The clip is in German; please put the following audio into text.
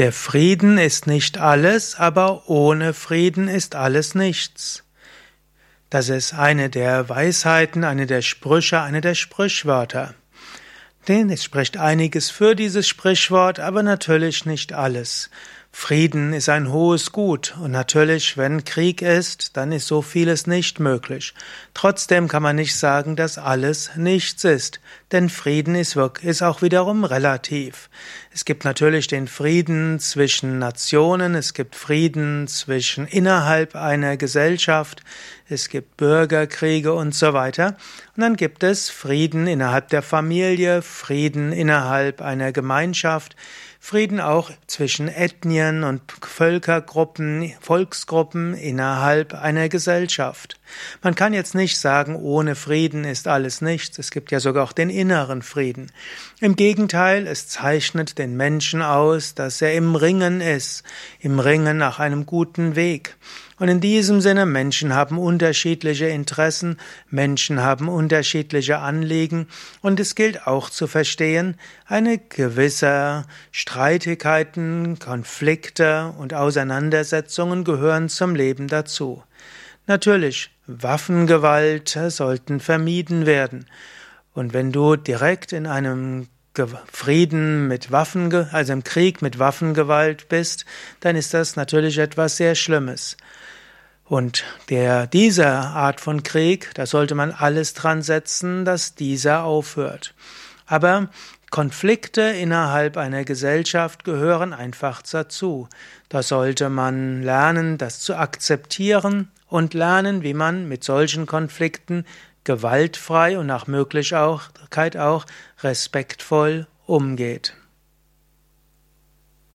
Der Frieden ist nicht alles, aber ohne Frieden ist alles nichts. Das ist eine der Weisheiten, eine der Sprüche, eine der Sprichwörter. Denn es spricht einiges für dieses Sprichwort, aber natürlich nicht alles. Frieden ist ein hohes Gut und natürlich, wenn Krieg ist, dann ist so vieles nicht möglich. Trotzdem kann man nicht sagen, dass alles nichts ist, denn Frieden ist, ist auch wiederum relativ. Es gibt natürlich den Frieden zwischen Nationen, es gibt Frieden zwischen innerhalb einer Gesellschaft, es gibt Bürgerkriege und so weiter. Und dann gibt es Frieden innerhalb der Familie, Frieden innerhalb einer Gemeinschaft, Frieden auch zwischen Ethnien und Völkergruppen, Volksgruppen innerhalb einer Gesellschaft. Man kann jetzt nicht sagen, ohne Frieden ist alles nichts. Es gibt ja sogar auch den inneren Frieden. Im Gegenteil, es zeichnet den Menschen aus, dass er im Ringen ist, im Ringen nach einem guten Weg. Und in diesem Sinne, Menschen haben unterschiedliche Interessen, Menschen haben unterschiedliche Anliegen und es gilt auch zu verstehen, eine gewisse Streitigkeiten, Konflikte und Auseinandersetzungen gehören zum Leben dazu. Natürlich, Waffengewalt sollten vermieden werden. Und wenn du direkt in einem Frieden mit Waffen, also im Krieg mit Waffengewalt bist, dann ist das natürlich etwas sehr Schlimmes. Und der, dieser Art von Krieg, da sollte man alles dran setzen, dass dieser aufhört. Aber Konflikte innerhalb einer Gesellschaft gehören einfach dazu. Da sollte man lernen, das zu akzeptieren und lernen, wie man mit solchen Konflikten gewaltfrei und nach Möglichkeit auch respektvoll umgeht.